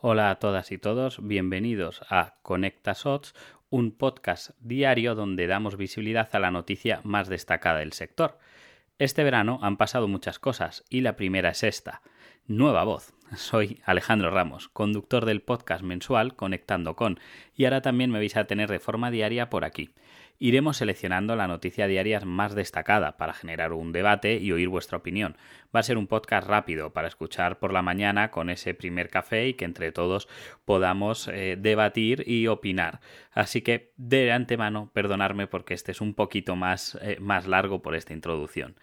Hola a todas y todos, bienvenidos a Conecta Shots, un podcast diario donde damos visibilidad a la noticia más destacada del sector. Este verano han pasado muchas cosas y la primera es esta. Nueva voz. Soy Alejandro Ramos, conductor del podcast mensual Conectando con, y ahora también me vais a tener de forma diaria por aquí iremos seleccionando la noticia diaria más destacada para generar un debate y oír vuestra opinión. Va a ser un podcast rápido para escuchar por la mañana con ese primer café y que entre todos podamos eh, debatir y opinar. Así que de antemano, perdonarme porque este es un poquito más, eh, más largo por esta introducción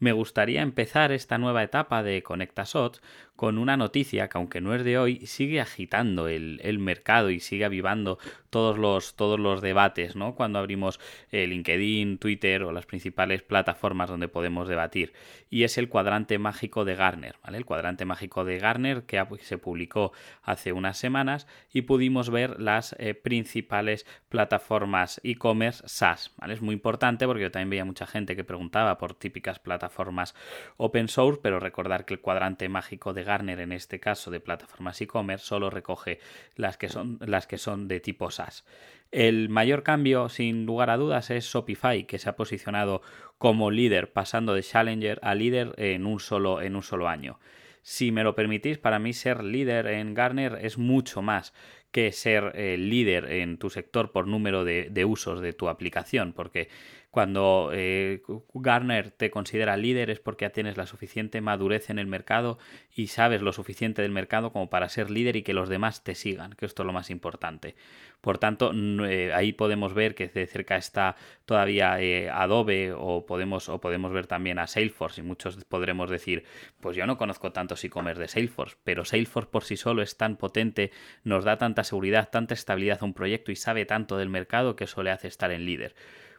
me gustaría empezar esta nueva etapa de ConectaSots con una noticia que, aunque no es de hoy, sigue agitando el, mercado y sigue avivando todos los, debates, ¿no? Cuando abrimos eh, LinkedIn, Twitter o las principales plataformas donde podemos debatir. Y es el cuadrante mágico de Garner, ¿vale? El cuadrante mágico de Garner que se publicó hace unas semanas y pudimos ver las eh, principales plataformas e-commerce SaaS, ¿vale? Es muy importante porque yo también veía mucha gente que preguntaba por típicas plataformas plataformas open source, pero recordar que el cuadrante mágico de Garner, en este caso de plataformas e-commerce, solo recoge las que son, las que son de tipo SaaS. El mayor cambio, sin lugar a dudas, es Shopify, que se ha posicionado como líder, pasando de Challenger a líder en un solo, en un solo año. Si me lo permitís, para mí ser líder en Garner es mucho más que ser eh, líder en tu sector por número de, usos de tu aplicación, porque cuando eh, Garner te considera líder es porque ya tienes la suficiente madurez en el mercado y sabes lo suficiente del mercado como para ser líder y que los demás te sigan, que esto es lo más importante. Por tanto, eh, ahí podemos ver que de cerca está todavía Adobe o podemos, o podemos ver también a Salesforce y muchos podremos decir, pues yo no conozco tantos e-commerce de Salesforce, pero Salesforce por sí solo es tan potente, nos da tanta seguridad, tanta estabilidad a un proyecto y sabe tanto del mercado que eso le hace estar en líder.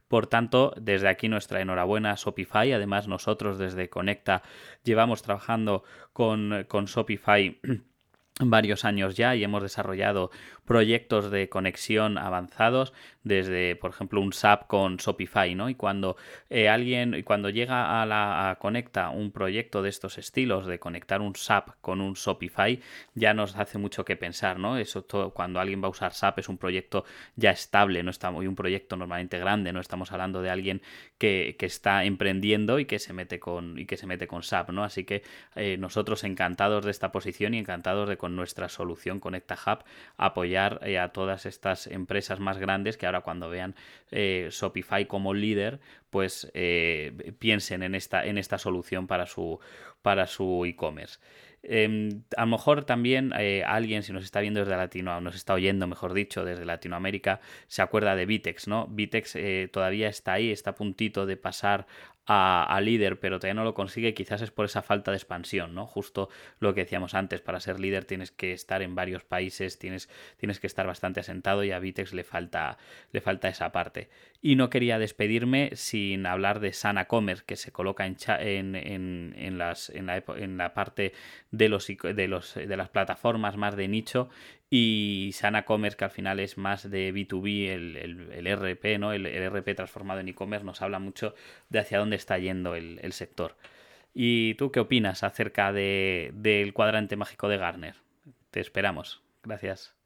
Por tanto, desde aquí nuestra enhorabuena a Shopify. Además, nosotros desde Conecta llevamos trabajando con, con Shopify varios años ya y hemos desarrollado proyectos de conexión avanzados desde por ejemplo un SAP con Shopify no y cuando eh, alguien cuando llega a la Conecta un proyecto de estos estilos de conectar un SAP con un Shopify ya nos hace mucho que pensar no eso todo, cuando alguien va a usar SAP es un proyecto ya estable no está muy un proyecto normalmente grande no estamos hablando de alguien que, que, está emprendiendo y que se mete con y que se mete con SAP no así que eh, nosotros encantados de esta posición y encantados de nuestra solución Conecta Hub apoyar eh, a todas estas empresas más grandes que ahora cuando vean eh, Shopify como líder, pues eh, piensen en esta, en esta solución para su para su e-commerce. Em, a lo mejor también alguien, si nos está viendo desde Latino, nos está oyendo, mejor dicho, desde Latinoamérica, se acuerda de Vitex, ¿no? Vitex todavía está ahí, está a puntito de pasar a, líder, pero todavía no lo consigue, quizás es por esa falta de expansión, ¿no? Justo lo que decíamos antes, para ser líder tienes que estar en varios países, tienes, tienes que estar bastante asentado y a Vitex le falta, le falta esa parte. Y no quería despedirme sin hablar de Sana Commerce, que se coloca en, en, en, las, en, la, en la parte de, los, de, los, de las plataformas más de nicho y Sana Commerce, que al final es más de B2B, el, el, RP, ¿no? El, RP transformado en e-commerce, nos habla mucho de hacia dónde está yendo el, sector. ¿Y tú qué opinas acerca de, del cuadrante mágico de Garner? Te esperamos. Gracias.